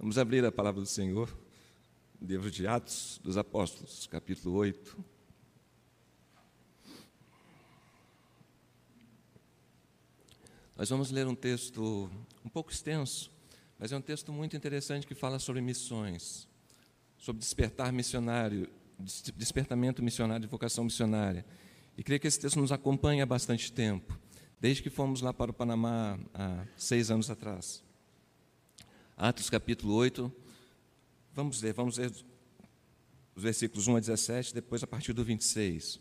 Vamos abrir a palavra do Senhor, livro de Atos dos Apóstolos, capítulo 8. Nós vamos ler um texto um pouco extenso, mas é um texto muito interessante que fala sobre missões, sobre despertar missionário, despertamento missionário, de vocação missionária. E creio que esse texto nos acompanha há bastante tempo, desde que fomos lá para o Panamá há seis anos atrás. Atos capítulo 8, vamos ler, vamos ler os versículos 1 a 17, depois a partir do 26.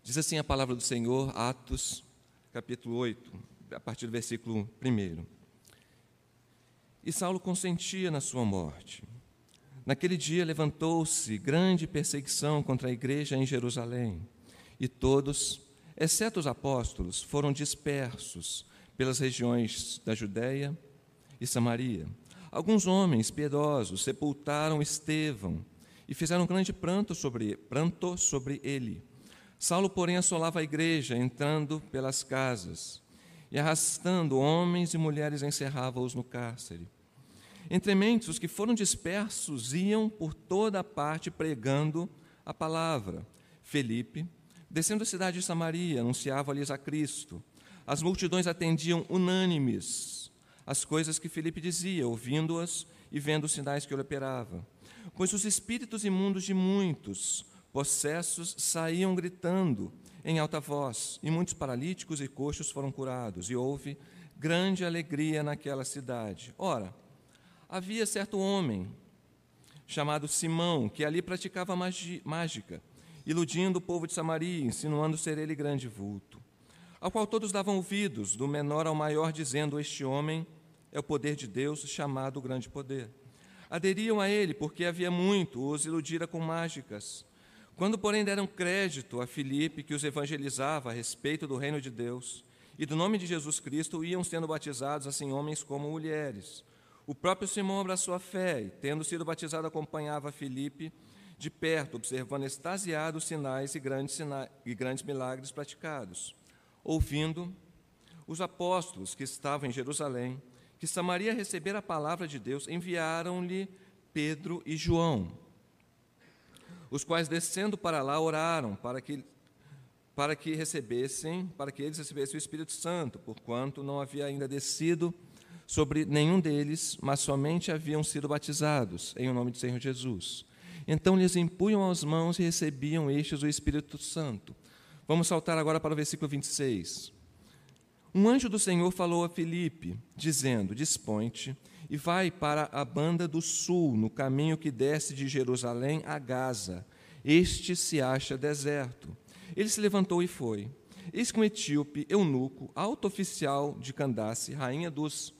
Diz assim a palavra do Senhor, Atos capítulo 8, a partir do versículo 1. E Saulo consentia na sua morte. Naquele dia levantou-se grande perseguição contra a igreja em Jerusalém, e todos, exceto os apóstolos, foram dispersos pelas regiões da Judéia e Samaria. Alguns homens piedosos sepultaram Estevão e fizeram grande pranto sobre, pranto sobre ele. Saulo, porém, assolava a igreja, entrando pelas casas e arrastando homens e mulheres encerrava-os no cárcere. Entre mentes, os que foram dispersos iam por toda a parte pregando a palavra. Felipe, descendo a cidade de Samaria, anunciava-lhes a Cristo. As multidões atendiam unânimes as coisas que Felipe dizia, ouvindo-as e vendo os sinais que ele operava. Pois os espíritos imundos de muitos possessos saíam gritando em alta voz, e muitos paralíticos e coxos foram curados, e houve grande alegria naquela cidade. Ora, havia certo homem chamado Simão, que ali praticava mágica, iludindo o povo de Samaria, insinuando ser ele grande vulto, ao qual todos davam ouvidos, do menor ao maior, dizendo: Este homem é o poder de Deus chamado grande poder. Aderiam a ele porque havia muito, os iludira com mágicas. Quando, porém, deram crédito a Filipe, que os evangelizava a respeito do reino de Deus e do nome de Jesus Cristo, iam sendo batizados assim homens como mulheres. O próprio Simão abraçou a fé e, tendo sido batizado, acompanhava Filipe de perto, observando extasiados sinais e grandes, sinais e grandes milagres praticados. Ouvindo, os apóstolos que estavam em Jerusalém que Samaria recebera a palavra de Deus, enviaram-lhe Pedro e João, os quais descendo para lá oraram para que para que recebessem, para que eles recebessem o Espírito Santo, porquanto não havia ainda descido sobre nenhum deles, mas somente haviam sido batizados em o nome do Senhor Jesus. Então lhes impunham as mãos e recebiam estes o Espírito Santo. Vamos saltar agora para o versículo 26. Um anjo do Senhor falou a Filipe, dizendo: Dispõe-te e vai para a banda do sul, no caminho que desce de Jerusalém a Gaza. Este se acha deserto. Ele se levantou e foi. Eis que um etíope, eunuco, alto oficial de Candace, rainha dos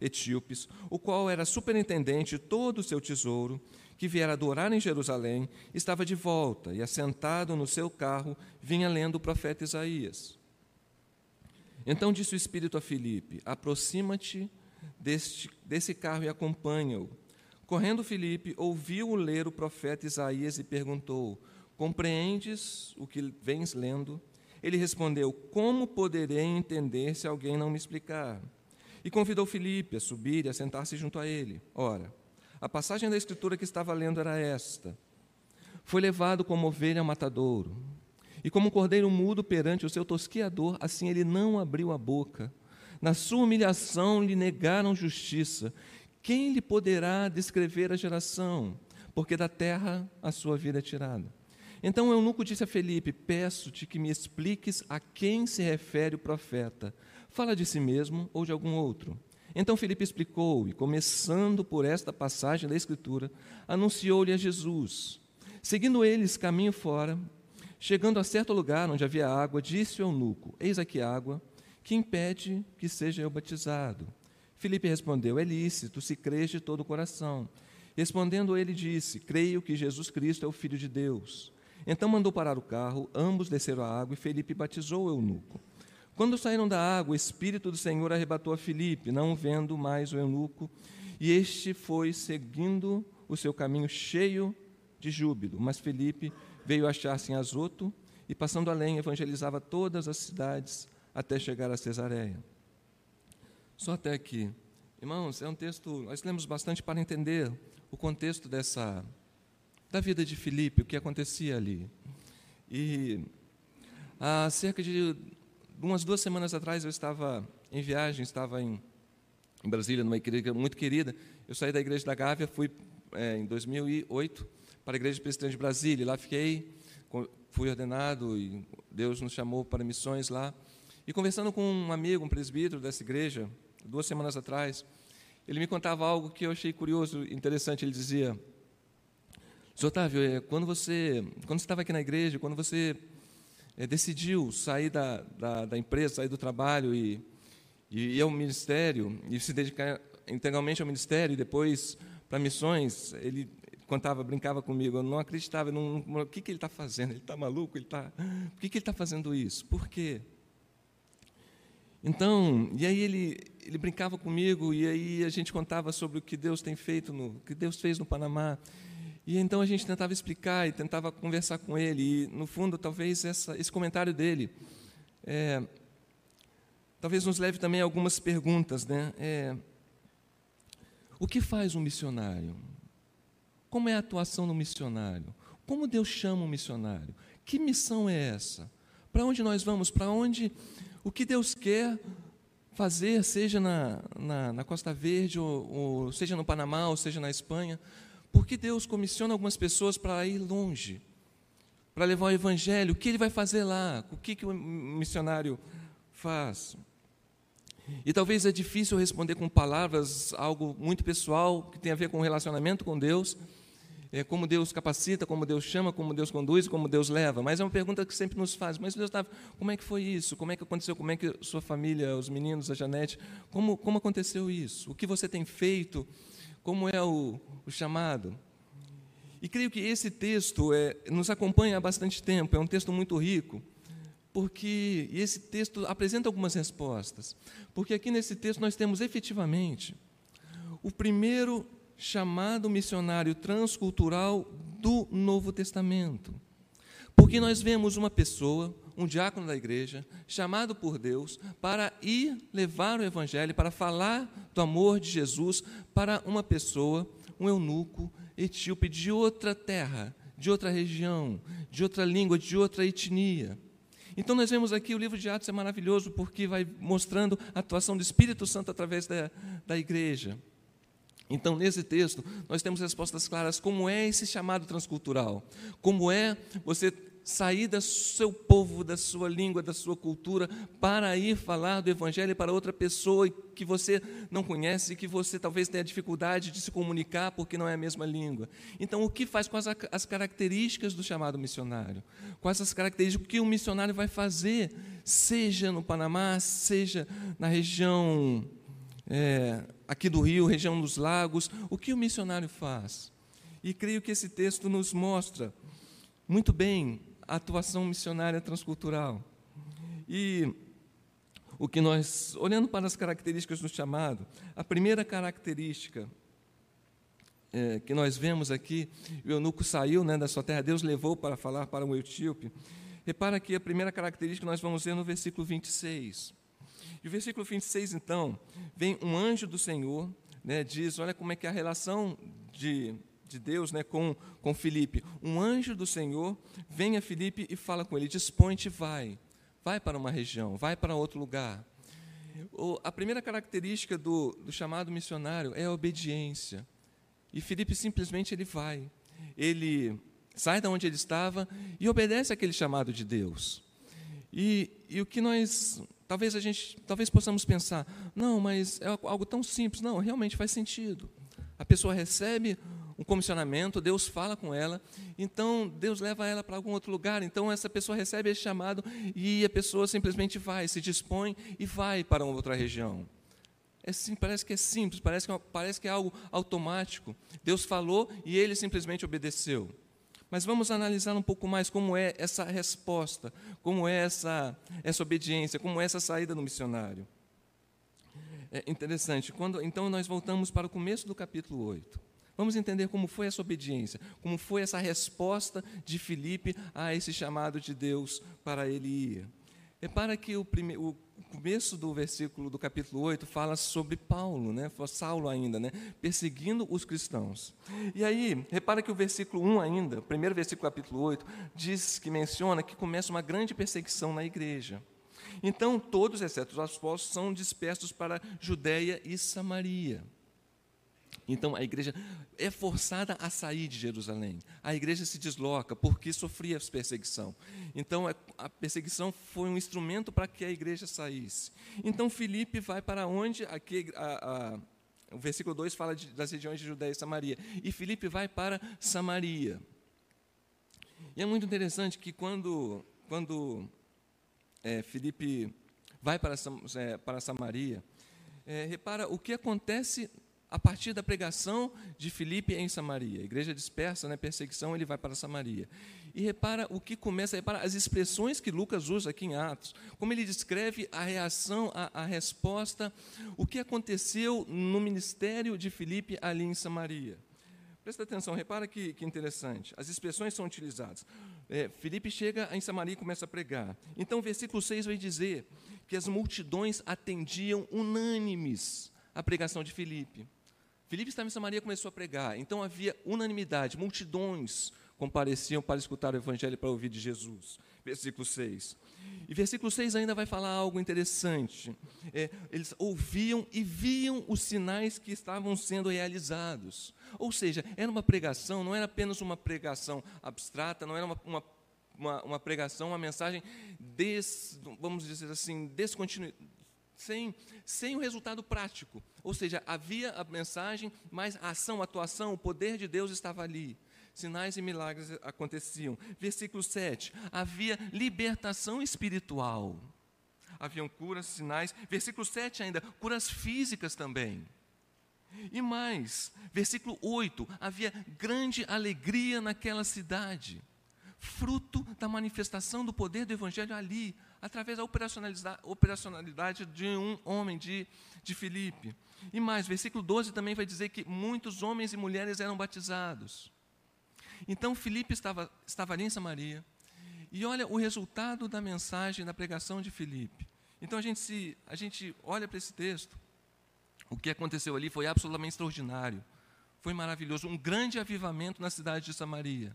etíopes, o qual era superintendente de todo o seu tesouro, que viera adorar em Jerusalém, estava de volta e, assentado no seu carro, vinha lendo o profeta Isaías. Então disse o Espírito a Filipe: Aproxima-te desse carro e acompanha-o. Correndo Filipe, ouviu-o ler o profeta Isaías e perguntou: Compreendes o que vens lendo? Ele respondeu: Como poderei entender se alguém não me explicar? E convidou Filipe a subir e a sentar-se junto a ele. Ora, a passagem da escritura que estava lendo era esta: Foi levado como ovelha ao matadouro e como um cordeiro mudo perante o seu tosquiador, assim ele não abriu a boca. Na sua humilhação lhe negaram justiça. Quem lhe poderá descrever a geração? Porque da terra a sua vida é tirada. Então Eunuco disse a Felipe: Peço-te que me expliques a quem se refere o profeta. Fala de si mesmo ou de algum outro? Então Felipe explicou, e começando por esta passagem da Escritura, anunciou-lhe a Jesus. Seguindo eles caminho fora, Chegando a certo lugar onde havia água, disse o eunuco: Eis aqui água, que impede que seja eu batizado. Filipe respondeu: É lícito, se crês de todo o coração. Respondendo ele, disse: Creio que Jesus Cristo é o Filho de Deus. Então mandou parar o carro, ambos desceram a água e Felipe batizou o eunuco. Quando saíram da água, o Espírito do Senhor arrebatou a Filipe, não vendo mais o eunuco, e este foi seguindo o seu caminho cheio de júbilo. Mas Felipe veio achar-se em Azoto e, passando além, evangelizava todas as cidades até chegar a Cesareia. Só até aqui Irmãos, é um texto, nós lemos bastante para entender o contexto dessa da vida de Filipe, o que acontecia ali. E há cerca de umas duas semanas atrás eu estava em viagem, estava em, em Brasília, numa igreja muito querida. Eu saí da igreja da Gávea, fui é, em 2008 para a igreja presbiteriana de Brasília. Lá fiquei, fui ordenado e Deus nos chamou para missões lá. E conversando com um amigo, um presbítero dessa igreja, duas semanas atrás, ele me contava algo que eu achei curioso, interessante. Ele dizia: Senhor Otávio, é, quando você, quando você estava aqui na igreja, quando você é, decidiu sair da, da, da, empresa, sair do trabalho e, e ir ao ministério, e se dedicar integralmente ao ministério e depois para missões, ele contava, brincava comigo, eu não acreditava, não, o que, que ele está fazendo? Ele está maluco? Ele tá, por que, que ele está fazendo isso? Por quê? Então, e aí ele, ele brincava comigo e aí a gente contava sobre o que Deus tem feito, no, que Deus fez no Panamá. E então a gente tentava explicar e tentava conversar com ele. E no fundo, talvez essa, esse comentário dele, é, talvez nos leve também a algumas perguntas, né? É, o que faz um missionário? Como é a atuação do missionário? Como Deus chama um missionário? Que missão é essa? Para onde nós vamos? Para onde o que Deus quer fazer, seja na, na, na Costa Verde, ou, ou, seja no Panamá, ou seja na Espanha, porque Deus comissiona algumas pessoas para ir longe, para levar o Evangelho, o que ele vai fazer lá, o que, que o missionário faz. E talvez é difícil responder com palavras algo muito pessoal, que tem a ver com o relacionamento com Deus, como Deus capacita, como Deus chama, como Deus conduz, como Deus leva. Mas é uma pergunta que sempre nos faz. Mas Deus estava, como é que foi isso? Como é que aconteceu? Como é que sua família, os meninos, a Janete, como, como aconteceu isso? O que você tem feito? Como é o, o chamado? E creio que esse texto é, nos acompanha há bastante tempo. É um texto muito rico porque esse texto apresenta algumas respostas. Porque aqui nesse texto nós temos efetivamente o primeiro chamado missionário transcultural do Novo Testamento. Porque nós vemos uma pessoa, um diácono da igreja, chamado por Deus para ir levar o evangelho, para falar do amor de Jesus para uma pessoa, um eunuco etíope de outra terra, de outra região, de outra língua, de outra etnia. Então nós vemos aqui o livro de Atos é maravilhoso porque vai mostrando a atuação do Espírito Santo através da, da igreja. Então, nesse texto, nós temos respostas claras como é esse chamado transcultural, como é você sair do seu povo, da sua língua, da sua cultura, para ir falar do Evangelho para outra pessoa que você não conhece e que você talvez tenha dificuldade de se comunicar porque não é a mesma língua. Então, o que faz com as, as características do chamado missionário? Quais as características que o missionário vai fazer, seja no Panamá, seja na região é, aqui do Rio, região dos lagos, o que o missionário faz? E creio que esse texto nos mostra muito bem a atuação missionária transcultural. E o que nós, olhando para as características do chamado, a primeira característica é, que nós vemos aqui, o eunuco saiu né, da sua terra, Deus levou para falar para um etíope. Repara que a primeira característica nós vamos ver no versículo 26. E o versículo 26, então, vem um anjo do Senhor, né, diz, olha como é que é a relação de, de Deus né, com, com Filipe. Um anjo do Senhor vem a Filipe e fala com ele, dispõe-te vai, vai para uma região, vai para outro lugar. O, a primeira característica do, do chamado missionário é a obediência. E Filipe simplesmente ele vai. Ele sai da onde ele estava e obedece aquele chamado de Deus. E, e o que nós Talvez a gente, talvez possamos pensar, não, mas é algo tão simples. Não, realmente faz sentido. A pessoa recebe um comissionamento, Deus fala com ela, então Deus leva ela para algum outro lugar, então essa pessoa recebe esse chamado e a pessoa simplesmente vai, se dispõe e vai para uma outra região. É sim, parece que é simples, parece que, é, parece que é algo automático. Deus falou e ele simplesmente obedeceu. Mas vamos analisar um pouco mais como é essa resposta, como é essa, essa obediência, como é essa saída do missionário. É interessante. Quando, então, nós voltamos para o começo do capítulo 8. Vamos entender como foi essa obediência, como foi essa resposta de Filipe a esse chamado de Deus para ele ir. Repara que o, prime, o começo do versículo do capítulo 8 fala sobre Paulo, né? Saulo ainda, né? Perseguindo os cristãos. E aí, repara que o versículo 1 ainda, o primeiro versículo do capítulo 8, diz que menciona que começa uma grande perseguição na igreja. Então, todos, exceto os apóstolos, são dispersos para Judéia e Samaria. Então a igreja é forçada a sair de Jerusalém. A igreja se desloca porque sofria perseguição. Então a perseguição foi um instrumento para que a igreja saísse. Então Filipe vai para onde? Aqui, a, a, o versículo 2 fala de, das regiões de Judéia e Samaria. E Filipe vai para Samaria. E é muito interessante que quando, quando é, vai para, é, para Samaria, é, repara o que acontece a partir da pregação de Filipe em Samaria. A igreja dispersa, né, perseguição, ele vai para Samaria. E repara o que começa, repara as expressões que Lucas usa aqui em Atos, como ele descreve a reação, a, a resposta, o que aconteceu no ministério de Filipe ali em Samaria. Presta atenção, repara que, que interessante. As expressões são utilizadas. É, Filipe chega em Samaria e começa a pregar. Então, o versículo 6 vai dizer que as multidões atendiam unânimes a pregação de Filipe. Filipe estava em Samaria e começou a pregar. Então havia unanimidade, multidões compareciam para escutar o evangelho e para ouvir de Jesus. Versículo 6. E versículo 6 ainda vai falar algo interessante. É, eles ouviam e viam os sinais que estavam sendo realizados. Ou seja, era uma pregação, não era apenas uma pregação abstrata, não era uma, uma, uma, uma pregação, uma mensagem, des, vamos dizer assim, descontinuada sem, sem o resultado prático. Ou seja, havia a mensagem, mas a ação, a atuação, o poder de Deus estava ali. Sinais e milagres aconteciam. Versículo 7. Havia libertação espiritual. Haviam curas, sinais. Versículo 7 ainda, curas físicas também. E mais, versículo 8: havia grande alegria naquela cidade, fruto da manifestação do poder do Evangelho ali através da operacionalidade, de um homem, de, de Filipe. E mais, versículo 12 também vai dizer que muitos homens e mulheres eram batizados. Então Filipe estava, estava ali em Samaria, e olha o resultado da mensagem, da pregação de Filipe. Então a gente, se, a gente olha para esse texto, o que aconteceu ali foi absolutamente extraordinário, foi maravilhoso, um grande avivamento na cidade de Samaria.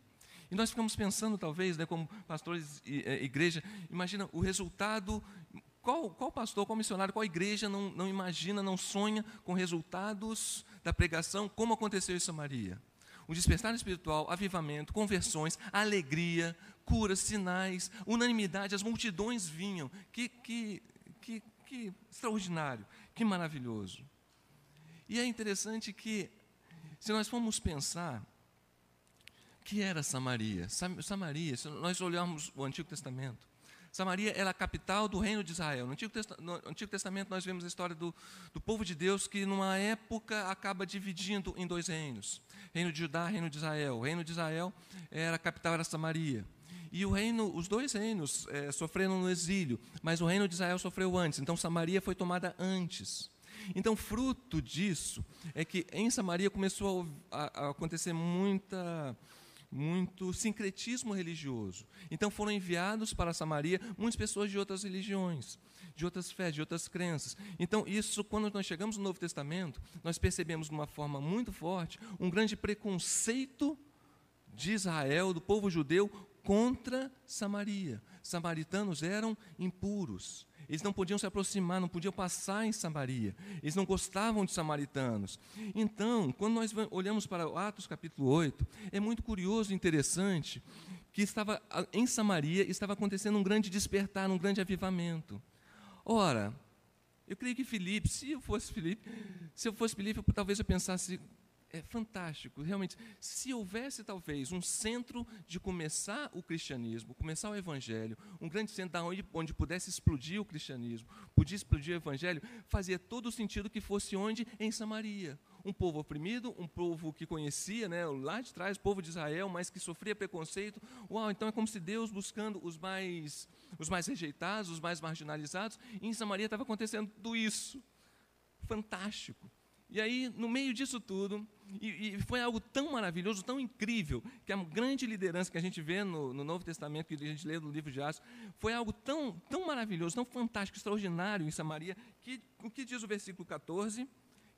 E nós ficamos pensando, talvez, né, como pastores e é, igreja, imagina o resultado. Qual, qual pastor, qual missionário, qual igreja não, não imagina, não sonha com resultados da pregação, como aconteceu em Samaria? O despertar espiritual, avivamento, conversões, alegria, curas, sinais, unanimidade, as multidões vinham. Que, que, que, que extraordinário, que maravilhoso. E é interessante que, se nós formos pensar, que era Samaria? Samaria, se nós olharmos o Antigo Testamento, Samaria era a capital do reino de Israel. No Antigo, no Antigo Testamento nós vemos a história do, do, povo de Deus que numa época acaba dividindo em dois reinos. Reino de Judá, reino de Israel. O reino de Israel era a capital era Samaria. E o reino, os dois reinos é, sofreram no exílio, mas o reino de Israel sofreu antes. Então Samaria foi tomada antes. Então, fruto disso é que em Samaria começou a, a acontecer muita muito sincretismo religioso. Então foram enviados para Samaria muitas pessoas de outras religiões, de outras fés, de outras crenças. Então, isso, quando nós chegamos no Novo Testamento, nós percebemos de uma forma muito forte um grande preconceito de Israel, do povo judeu, contra Samaria. Samaritanos eram impuros, eles não podiam se aproximar, não podiam passar em Samaria. Eles não gostavam de samaritanos. Então, quando nós olhamos para Atos capítulo 8, é muito curioso e interessante que estava em Samaria estava acontecendo um grande despertar, um grande avivamento. Ora, eu creio que Filipe, se eu fosse Filipe, se eu fosse Filipe, talvez eu pensasse é fantástico, realmente. Se houvesse talvez um centro de começar o cristianismo, começar o evangelho, um grande centro onde, onde pudesse explodir o cristianismo, podia explodir o evangelho, fazia todo o sentido que fosse onde? Em Samaria. Um povo oprimido, um povo que conhecia, né, lá de trás, o povo de Israel, mas que sofria preconceito. Uau, então é como se Deus buscando os mais, os mais rejeitados, os mais marginalizados, e em Samaria estava acontecendo tudo isso. Fantástico. E aí, no meio disso tudo, e, e, foi algo tão maravilhoso, tão incrível, que a grande liderança que a gente vê no, no, Novo Testamento, que a gente lê no livro de Atos, foi algo tão, tão maravilhoso, tão fantástico, extraordinário em Samaria, que o que diz o versículo 14?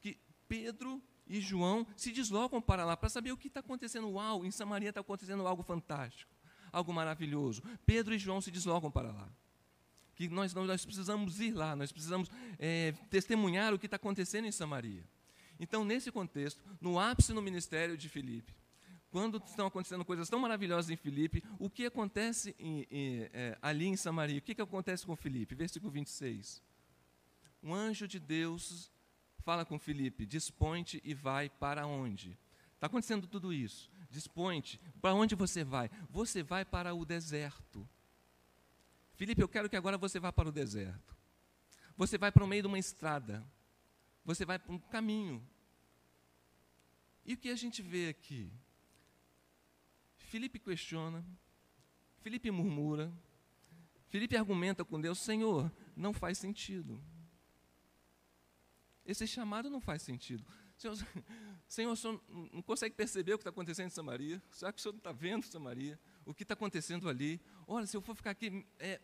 Que Pedro e João se deslocam para lá para saber o que está acontecendo. Uau, em Samaria está acontecendo algo fantástico, algo maravilhoso. Pedro e João se deslocam para lá que nós, nós precisamos ir lá, nós precisamos é, testemunhar o que está acontecendo em Samaria. Então, nesse contexto, no ápice no ministério de Filipe, quando estão acontecendo coisas tão maravilhosas em Filipe, o que acontece em, em, é, ali em Samaria? O que, que acontece com Filipe? Versículo 26. Um anjo de Deus fala com Filipe: dispõe-te e vai para onde? Está acontecendo tudo isso. Dispõe-te. Para onde você vai? Você vai para o deserto. Filipe, eu quero que agora você vá para o deserto. Você vai para o meio de uma estrada. Você vai para um caminho. E o que a gente vê aqui? Felipe questiona, Felipe murmura, Felipe argumenta com Deus: Senhor, não faz sentido. Esse chamado não faz sentido. Senhor, Senhor, o senhor não consegue perceber o que está acontecendo em Samaria? Será que o senhor não está vendo Samaria? O que está acontecendo ali? Olha, se eu for ficar aqui, é,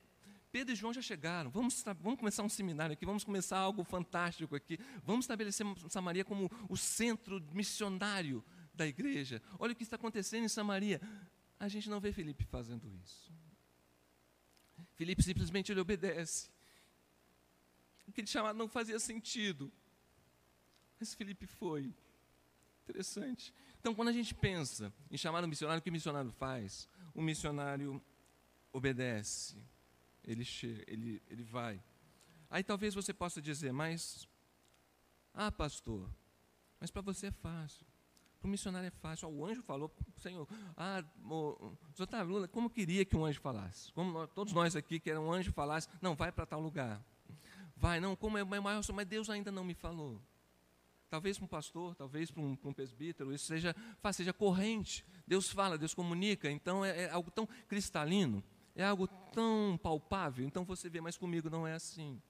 Pedro e João já chegaram. Vamos, vamos começar um seminário aqui, vamos começar algo fantástico aqui. Vamos estabelecer Samaria como o centro missionário da igreja. Olha o que está acontecendo em Samaria. A gente não vê Felipe fazendo isso. Felipe simplesmente ele obedece. Aquele chamado não fazia sentido. Mas Felipe foi. Interessante. Então, quando a gente pensa em chamar um missionário, o que o missionário faz? O missionário obedece ele chega, ele, ele vai. Aí talvez você possa dizer, mas, ah, pastor, mas para você é fácil. Para o missionário é fácil. Ah, o anjo falou, Senhor, ah, o, Lula, como queria que um anjo falasse? Como todos nós aqui querem um anjo falasse, não, vai para tal lugar. Vai, não, como é maior, mas Deus ainda não me falou. Talvez para um pastor, talvez para um, para um presbítero, isso seja, seja corrente. Deus fala, Deus comunica, então é, é algo tão cristalino é algo tão palpável, então você vê, mas comigo não é assim.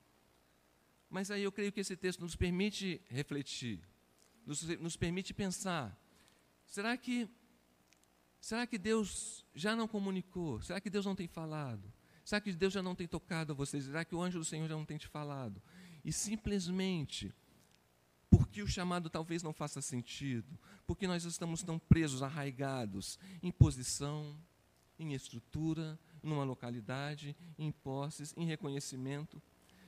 Mas aí eu creio que esse texto nos permite refletir, nos, nos permite pensar. Será que, será que Deus já não comunicou? Será que Deus não tem falado? Será que Deus já não tem tocado a vocês? Será que o anjo do Senhor já não tem te falado? E simplesmente, porque o chamado talvez não faça sentido, porque nós estamos tão presos, arraigados em posição, em estrutura, numa localidade, em posses, em reconhecimento?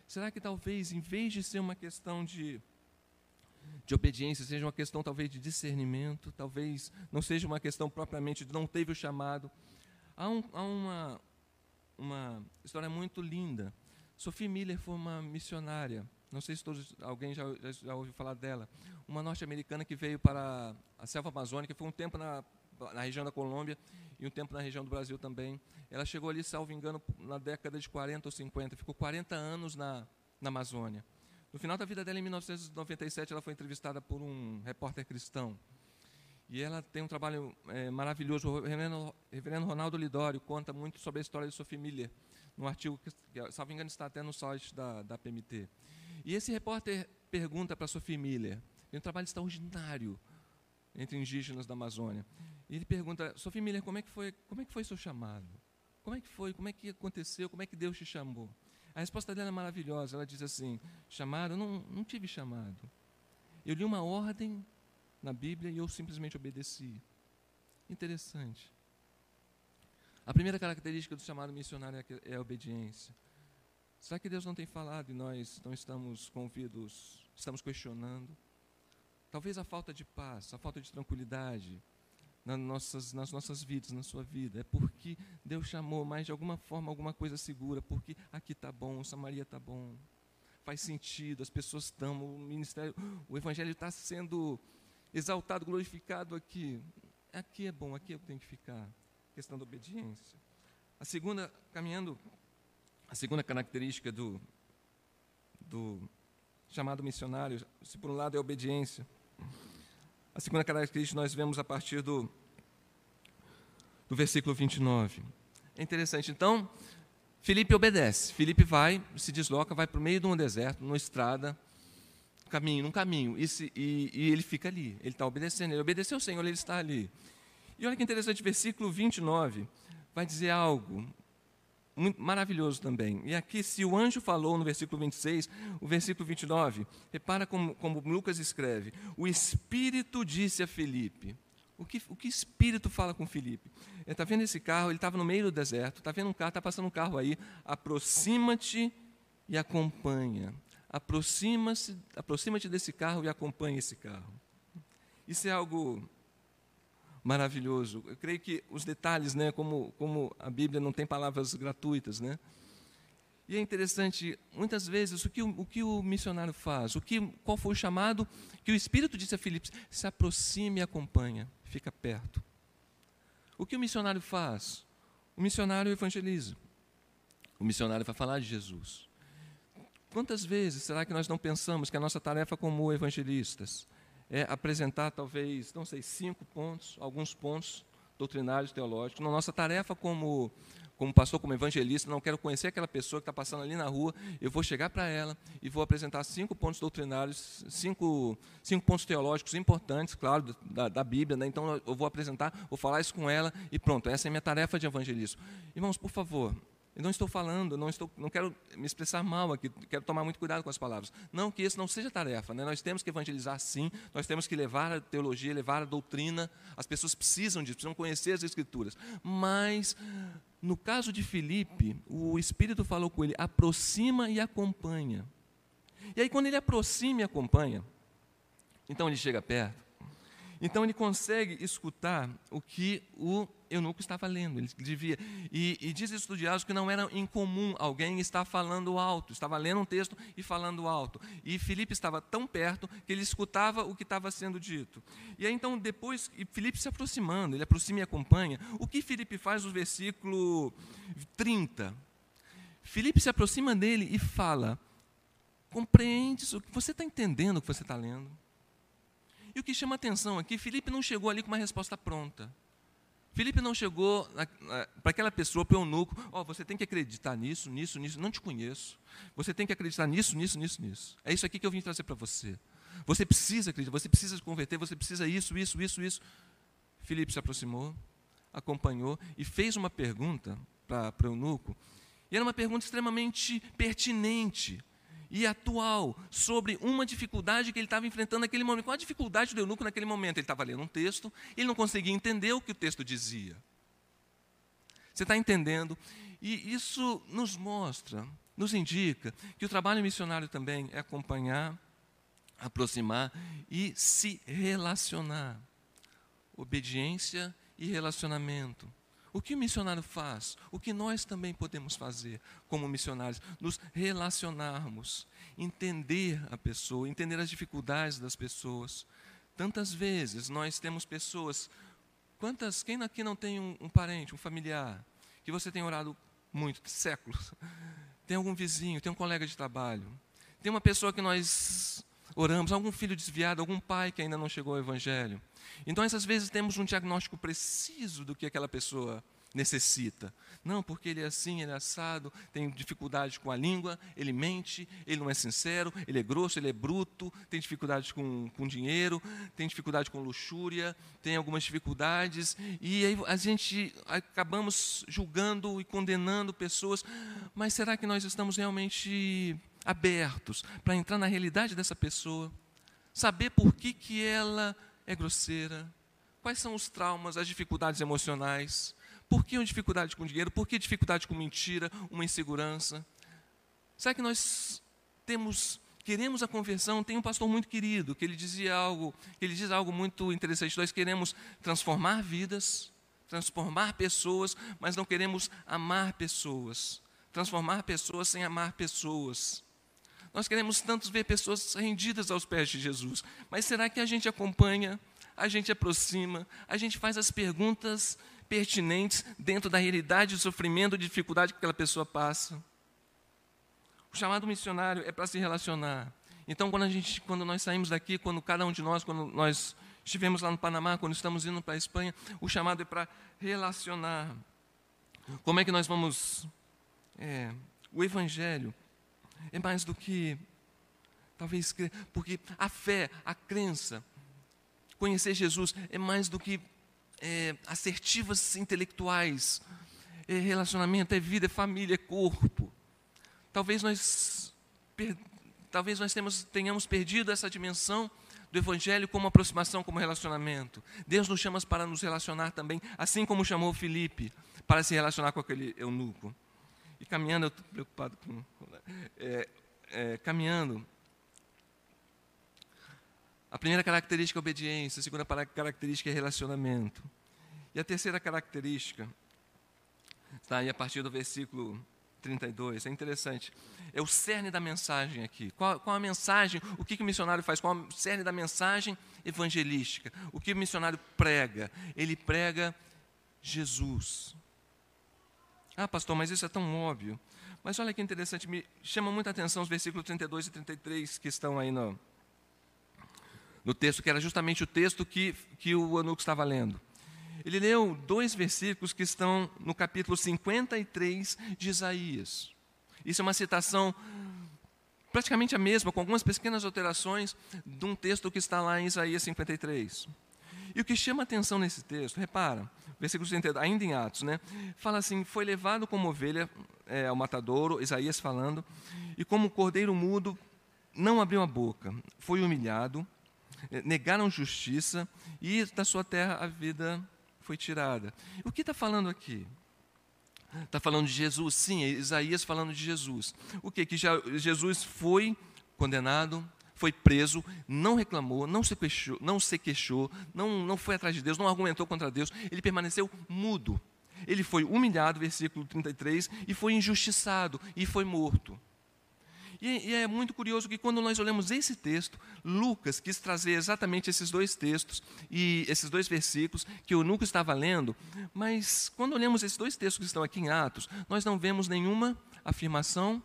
Será que talvez, em vez de ser uma questão de, de obediência, seja uma questão talvez de discernimento, talvez não seja uma questão propriamente de não teve o chamado? Há, um, há uma, uma história muito linda. Sophie Miller foi uma missionária, não sei se todos, alguém já, já, já ouviu falar dela, uma norte-americana que veio para a selva amazônica, foi um tempo na na região da Colômbia e um tempo na região do Brasil também. Ela chegou ali, salvo engano, na década de 40 ou 50, ficou 40 anos na, na Amazônia. No final da vida dela, em 1997, ela foi entrevistada por um repórter cristão. E ela tem um trabalho é, maravilhoso. O reverendo, reverendo, Ronaldo Lidório conta muito sobre a história de Sophie Miller, num artigo que, salvo engano, está até no site da, da PMT. E esse repórter pergunta para Sophie Miller, tem um trabalho extraordinário entre indígenas da Amazônia. E ele pergunta, Sofia Miller, como é que foi, como é que foi seu chamado? Como é que foi? Como é que aconteceu? Como é que Deus te chamou? A resposta dela é maravilhosa. Ela diz assim: chamado, não, não tive chamado. Eu li uma ordem na Bíblia e eu simplesmente obedeci. Interessante. A primeira característica do chamado missionário é, é a obediência. Será que Deus não tem falado e nós não estamos convidos, estamos questionando? Talvez a falta de paz, a falta de tranquilidade, nas nossas, nas nossas vidas, na sua vida. É porque Deus chamou, mas de alguma forma, alguma coisa segura, porque aqui está bom, Samaria está bom. Faz sentido, as pessoas estão, o ministério, o evangelho está sendo exaltado, glorificado aqui. Aqui é bom, aqui eu tenho que ficar. Questão da obediência. A segunda, caminhando, a segunda característica do, do chamado missionário, se por um lado é a obediência, a segunda característica nós vemos a partir do, do versículo 29. É interessante. Então, Felipe obedece. Felipe vai, se desloca, vai para o meio de um deserto, numa estrada, caminho, num caminho, e, se, e, e ele fica ali, ele está obedecendo, ele obedeceu o Senhor, ele está ali. E olha que interessante, versículo 29 vai dizer algo muito maravilhoso também. E aqui, se o anjo falou no versículo 26, o versículo 29, repara como, como Lucas escreve: O Espírito disse a Felipe. O que, o que Espírito fala com Felipe? Ele está vendo esse carro, ele estava no meio do deserto, está vendo um carro, está passando um carro aí, aproxima-te e acompanha. Aproxima-te aproxima desse carro e acompanha esse carro. Isso é algo maravilhoso. Eu creio que os detalhes, né, como, como a Bíblia não tem palavras gratuitas, né? E é interessante, muitas vezes, o que o, o que o missionário faz? O que, qual foi o chamado que o Espírito disse a Filipe? Se aproxime e acompanha, fica perto. O que o missionário faz? O missionário evangeliza. O missionário vai falar de Jesus. Quantas vezes será que nós não pensamos que a nossa tarefa como evangelistas é apresentar talvez, não sei, cinco pontos, alguns pontos doutrinários, teológicos. Na nossa tarefa como, como pastor, como evangelista, não quero conhecer aquela pessoa que está passando ali na rua, eu vou chegar para ela e vou apresentar cinco pontos doutrinários, cinco, cinco pontos teológicos importantes, claro, da, da Bíblia, né? então eu vou apresentar, vou falar isso com ela e pronto, essa é a minha tarefa de evangelismo. Irmãos, por favor, eu não estou falando, não, estou, não quero me expressar mal aqui, quero tomar muito cuidado com as palavras. Não que isso não seja tarefa, né? nós temos que evangelizar sim, nós temos que levar a teologia, levar a doutrina, as pessoas precisam disso, precisam conhecer as Escrituras. Mas, no caso de Filipe, o Espírito falou com ele: aproxima e acompanha. E aí, quando ele aproxima e acompanha, então ele chega perto, então ele consegue escutar o que o eunuco estava lendo, ele devia. E, e diz estudiosos que não era incomum alguém estar falando alto, estava lendo um texto e falando alto. E Filipe estava tão perto que ele escutava o que estava sendo dito. E aí então depois, e Filipe se aproximando, ele aproxima e acompanha. O que Filipe faz no versículo 30? Filipe se aproxima dele e fala: Compreende isso? Você está entendendo o que você está lendo? E o que chama atenção aqui, Felipe não chegou ali com uma resposta pronta. Felipe não chegou para aquela pessoa, para o eunuco, oh, você tem que acreditar nisso, nisso, nisso, não te conheço. Você tem que acreditar nisso, nisso, nisso, nisso. É isso aqui que eu vim trazer para você. Você precisa acreditar, você precisa se converter, você precisa isso, isso, isso, isso. Felipe se aproximou, acompanhou e fez uma pergunta para o eunuco. E era uma pergunta extremamente pertinente e atual sobre uma dificuldade que ele estava enfrentando naquele momento. Qual a dificuldade do eunuco naquele momento? Ele estava lendo um texto, ele não conseguia entender o que o texto dizia. Você está entendendo? E isso nos mostra, nos indica que o trabalho missionário também é acompanhar, aproximar e se relacionar. Obediência e relacionamento. O que o missionário faz? O que nós também podemos fazer como missionários? Nos relacionarmos, entender a pessoa, entender as dificuldades das pessoas. Tantas vezes nós temos pessoas, quantas, quem aqui não tem um, um parente, um familiar, que você tem orado muito, séculos? Tem algum vizinho, tem um colega de trabalho, tem uma pessoa que nós oramos, algum filho desviado, algum pai que ainda não chegou ao Evangelho. Então, essas vezes, temos um diagnóstico preciso do que aquela pessoa necessita. Não, porque ele é assim, ele é assado, tem dificuldade com a língua, ele mente, ele não é sincero, ele é grosso, ele é bruto, tem dificuldade com, com dinheiro, tem dificuldade com luxúria, tem algumas dificuldades, e aí a gente acabamos julgando e condenando pessoas, mas será que nós estamos realmente abertos para entrar na realidade dessa pessoa? Saber por que, que ela é grosseira? Quais são os traumas, as dificuldades emocionais? Por que uma dificuldade com dinheiro? Por que dificuldade com mentira, uma insegurança? Será que nós temos, queremos a conversão? Tem um pastor muito querido que ele dizia algo, ele diz algo muito interessante. Nós queremos transformar vidas, transformar pessoas, mas não queremos amar pessoas. Transformar pessoas sem amar pessoas. Nós queremos tanto ver pessoas rendidas aos pés de Jesus, mas será que a gente acompanha, a gente aproxima, a gente faz as perguntas pertinentes dentro da realidade do sofrimento, de dificuldade que aquela pessoa passa? O chamado missionário é para se relacionar. Então, quando, a gente, quando nós saímos daqui, quando cada um de nós, quando nós estivemos lá no Panamá, quando estamos indo para a Espanha, o chamado é para relacionar. Como é que nós vamos. É, o Evangelho é mais do que Talvez porque a fé, a crença, conhecer Jesus é mais do que é, assertivas intelectuais. É relacionamento, é vida, é família, é corpo. Talvez nós, per, talvez nós temos, tenhamos perdido essa dimensão do Evangelho como aproximação, como relacionamento. Deus nos chama para nos relacionar também, assim como chamou Felipe para se relacionar com aquele eunuco. E caminhando, eu estou preocupado com. É, é, caminhando. A primeira característica é obediência, a segunda característica é relacionamento. E a terceira característica está aí a partir do versículo 32. É interessante. É o cerne da mensagem aqui. Qual, qual a mensagem? O que, que o missionário faz? Qual o cerne da mensagem evangelística? O que o missionário prega? Ele prega Jesus. Ah, pastor, mas isso é tão óbvio. Mas olha que interessante, me chama muita atenção os versículos 32 e 33 que estão aí no, no texto, que era justamente o texto que, que o Anuco estava lendo. Ele leu dois versículos que estão no capítulo 53 de Isaías. Isso é uma citação praticamente a mesma, com algumas pequenas alterações, de um texto que está lá em Isaías 53. E o que chama atenção nesse texto, repara, versículo 32, ainda em Atos, né? Fala assim: Foi levado como ovelha é, ao matadouro, Isaías falando, e como cordeiro mudo, não abriu a boca, foi humilhado, é, negaram justiça, e da sua terra a vida foi tirada. O que está falando aqui? Está falando de Jesus, sim, é Isaías falando de Jesus. O que? Que já, Jesus foi condenado, foi preso, não reclamou, não se queixou, não, se queixou não, não foi atrás de Deus, não argumentou contra Deus, ele permaneceu mudo. Ele foi humilhado, versículo 33, e foi injustiçado, e foi morto. E, e, é muito curioso que quando nós olhamos esse texto, Lucas quis trazer exatamente esses dois textos e esses dois versículos que eu nunca estava lendo, mas quando olhamos esses dois textos que estão aqui em Atos, nós não vemos nenhuma afirmação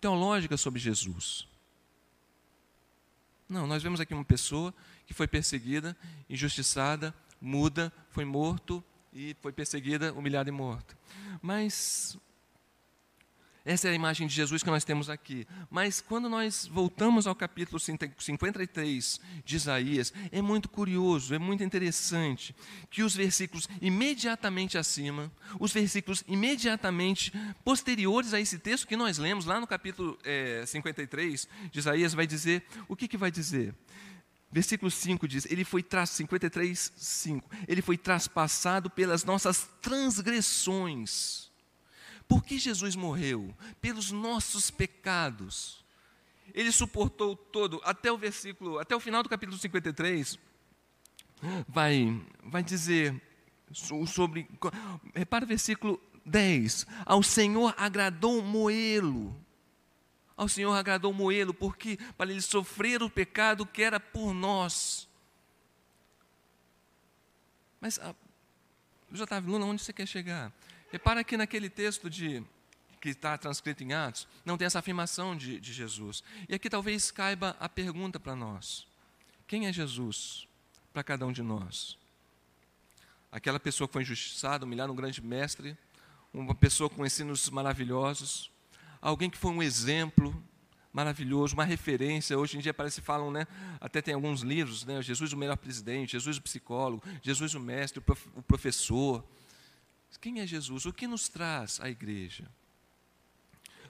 teológica sobre Jesus. Não, nós vemos aqui uma pessoa que foi perseguida, injustiçada, muda, foi morto e foi perseguida, humilhada e morta. Mas essa é a imagem de Jesus que nós temos aqui. Mas quando nós voltamos ao capítulo 53 de Isaías, é muito curioso, é muito interessante que os versículos imediatamente acima, os versículos imediatamente posteriores a esse texto que nós lemos lá no capítulo é, 53 de Isaías, vai dizer: o que, que vai dizer? Versículo 5 diz: Ele foi tras 53, 5. Ele foi traspassado pelas nossas transgressões por que Jesus morreu? Pelos nossos pecados. Ele suportou todo, até o versículo, até o final do capítulo 53, vai, vai dizer sobre. Repara o versículo 10. Ao Senhor agradou moê-lo. Ao Senhor agradou moê-lo, porque para ele sofrer o pecado que era por nós. Mas, ah, Otávio Luna, onde você quer chegar? Repara que naquele texto de, que está transcrito em Atos, não tem essa afirmação de, de Jesus. E aqui talvez caiba a pergunta para nós: quem é Jesus para cada um de nós? Aquela pessoa que foi injustiçada, humilhada, um grande mestre, uma pessoa com ensinos maravilhosos, alguém que foi um exemplo maravilhoso, uma referência. Hoje em dia parece que falam, né? Até tem alguns livros, né? Jesus o melhor presidente, Jesus o psicólogo, Jesus o mestre, o professor. Quem é Jesus? O que nos traz a igreja?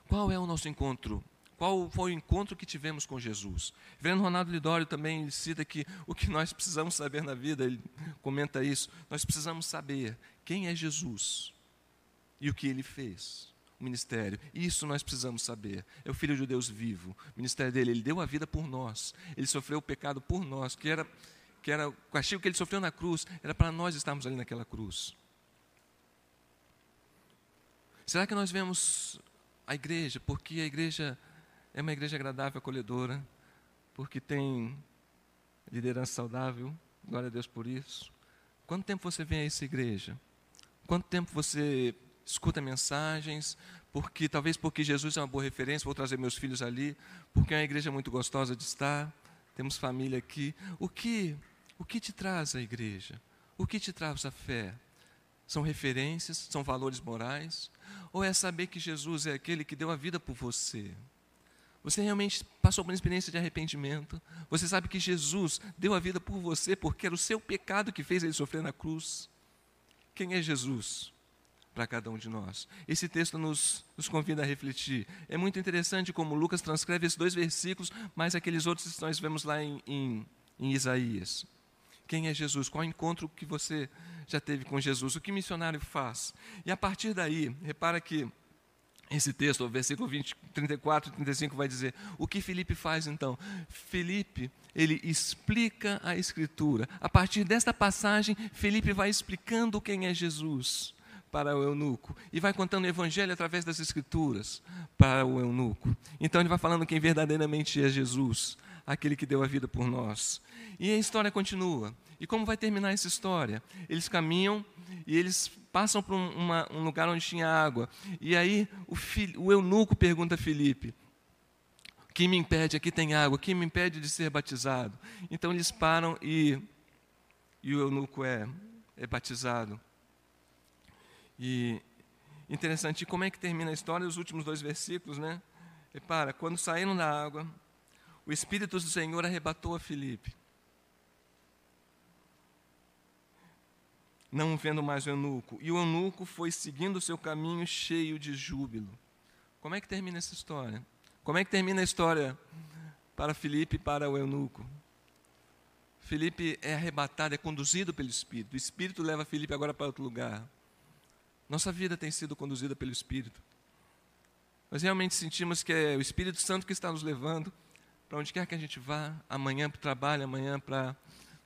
Qual é o nosso encontro? Qual foi o encontro que tivemos com Jesus? Vendo Ronaldo Lidório também cita que o que nós precisamos saber na vida, ele comenta isso, nós precisamos saber quem é Jesus e o que ele fez o ministério. Isso nós precisamos saber. É o Filho de Deus vivo. O ministério dele, ele deu a vida por nós. Ele sofreu o pecado por nós, que era, que era o castigo que ele sofreu na cruz, era para nós estarmos ali naquela cruz. Será que nós vemos a igreja? Porque a igreja é uma igreja agradável, acolhedora, porque tem liderança saudável, glória a Deus por isso. Quanto tempo você vem a essa igreja? Quanto tempo você escuta mensagens? Porque talvez porque Jesus é uma boa referência, vou trazer meus filhos ali, porque é uma igreja muito gostosa de estar, temos família aqui. O que o que te traz a igreja? O que te traz a fé? São referências, são valores morais? Ou é saber que Jesus é aquele que deu a vida por você? Você realmente passou por uma experiência de arrependimento? Você sabe que Jesus deu a vida por você porque era o seu pecado que fez ele sofrer na cruz? Quem é Jesus para cada um de nós? Esse texto nos, nos convida a refletir. É muito interessante como Lucas transcreve esses dois versículos, mas aqueles outros que nós vemos lá em, em, em Isaías. Quem é Jesus? Qual encontro que você já teve com Jesus? O que missionário faz? E a partir daí, repara que esse texto, o versículo 20, 34 e 35 vai dizer, o que Felipe faz então? Felipe, ele explica a escritura. A partir desta passagem, Felipe vai explicando quem é Jesus para o eunuco e vai contando o evangelho através das escrituras para o eunuco. Então ele vai falando quem verdadeiramente é Jesus, aquele que deu a vida por nós. E a história continua. E como vai terminar essa história? Eles caminham e eles passam por uma, um lugar onde tinha água. E aí o, o eunuco pergunta a Filipe: O que me impede? Aqui tem água, o que me impede de ser batizado? Então eles param e, e o eunuco é, é batizado. E interessante, como é que termina a história? Os últimos dois versículos, né? Repara, quando saíram da água, o Espírito do Senhor arrebatou a Filipe. não vendo mais o eunuco. E o eunuco foi seguindo o seu caminho cheio de júbilo. Como é que termina essa história? Como é que termina a história para Filipe e para o eunuco? Filipe é arrebatado, é conduzido pelo Espírito. O Espírito leva Filipe agora para outro lugar. Nossa vida tem sido conduzida pelo Espírito. Nós realmente sentimos que é o Espírito Santo que está nos levando para onde quer que a gente vá, amanhã para o trabalho, amanhã para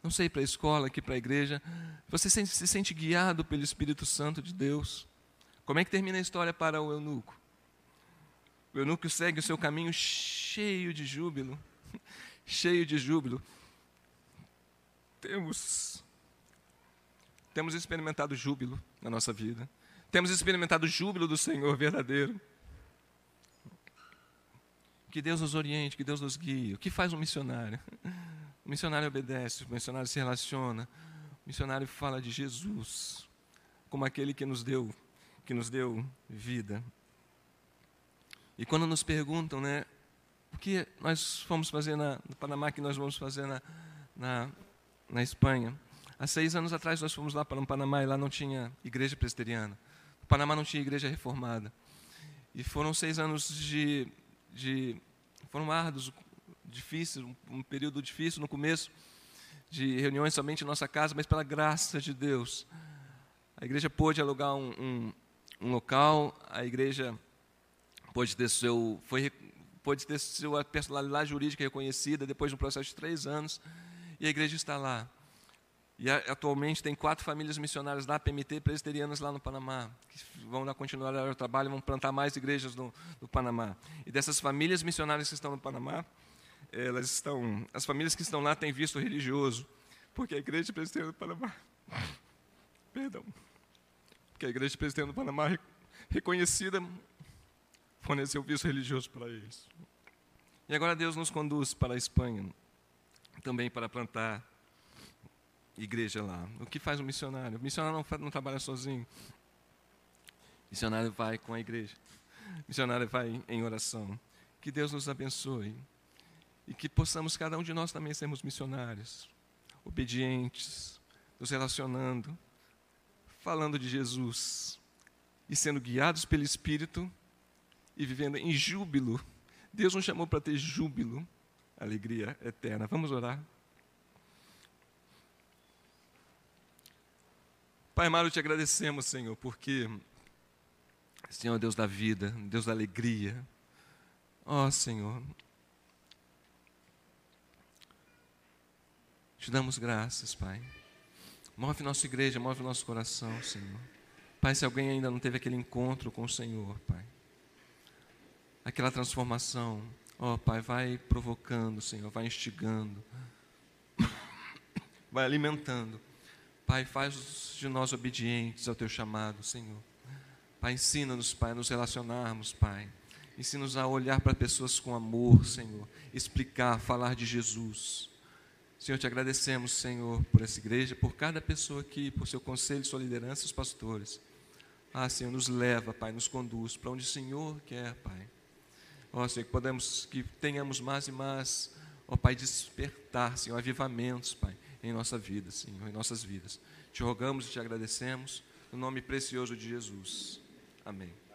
não sei, para a escola, aqui para a igreja, você se sente guiado pelo Espírito Santo de Deus. Como é que termina a história para o eunuco? O eunuco segue o seu caminho cheio de júbilo, cheio de júbilo. Temos temos experimentado júbilo na nossa vida. Temos experimentado o júbilo do Senhor verdadeiro. Que Deus nos oriente, que Deus nos guie. O que faz um missionário? O missionário obedece, o missionário se relaciona, o missionário fala de Jesus como aquele que nos deu, que nos deu vida. E quando nos perguntam, né, o que nós fomos fazer na, no Panamá, que nós vamos fazer na, na, na Espanha? Há seis anos atrás nós fomos lá para o Panamá e lá não tinha igreja presbiteriana. O Panamá não tinha igreja reformada. E foram seis anos de, de foram árduos, difícil, um, período difícil no começo, de reuniões somente em nossa casa, mas pela graça de Deus, a igreja pôde alugar um, um, um local, a igreja pôde ter seu, foi, pôde ter sua personalidade jurídica reconhecida depois de um processo de três anos, e a igreja está lá. E atualmente tem quatro famílias missionárias da PMT presbiterianas lá no Panamá, que vão continuar o trabalho, vão plantar mais igrejas no, no Panamá. E dessas famílias missionárias que estão no Panamá, elas estão, as famílias que estão lá têm visto religioso, porque a igreja presbiteriana do Panamá, perdão, porque a igreja presbiteriana do Panamá reconhecida forneceu visto religioso para eles. E agora Deus nos conduz para a Espanha, também para plantar igreja lá. O que faz um missionário? O missionário não, não trabalha sozinho. O missionário vai com a igreja. O missionário vai em oração. Que Deus nos abençoe e que possamos cada um de nós também sermos missionários, obedientes, nos relacionando, falando de Jesus e sendo guiados pelo Espírito e vivendo em júbilo. Deus nos chamou para ter júbilo, alegria eterna. Vamos orar. Pai amado, te agradecemos, Senhor, porque Senhor Deus da vida, Deus da alegria. Ó oh, Senhor, Te damos graças, Pai. Move nossa igreja, move nosso coração, Senhor. Pai, se alguém ainda não teve aquele encontro com o Senhor, Pai, aquela transformação, ó oh, Pai, vai provocando, Senhor, vai instigando, vai alimentando. Pai, faz de nós obedientes ao Teu chamado, Senhor. Pai, ensina-nos, Pai, a nos relacionarmos, Pai. Ensina-nos a olhar para pessoas com amor, Senhor. Explicar, falar de Jesus. Senhor, te agradecemos, Senhor, por essa igreja, por cada pessoa aqui, por seu conselho, sua liderança os pastores. Ah, Senhor, nos leva, Pai, nos conduz para onde o Senhor quer, Pai. Ó Senhor, que podemos, que tenhamos mais e mais, ó Pai, despertar, Senhor, avivamentos, Pai, em nossa vida, Senhor, em nossas vidas. Te rogamos e te agradecemos, no nome precioso de Jesus. Amém.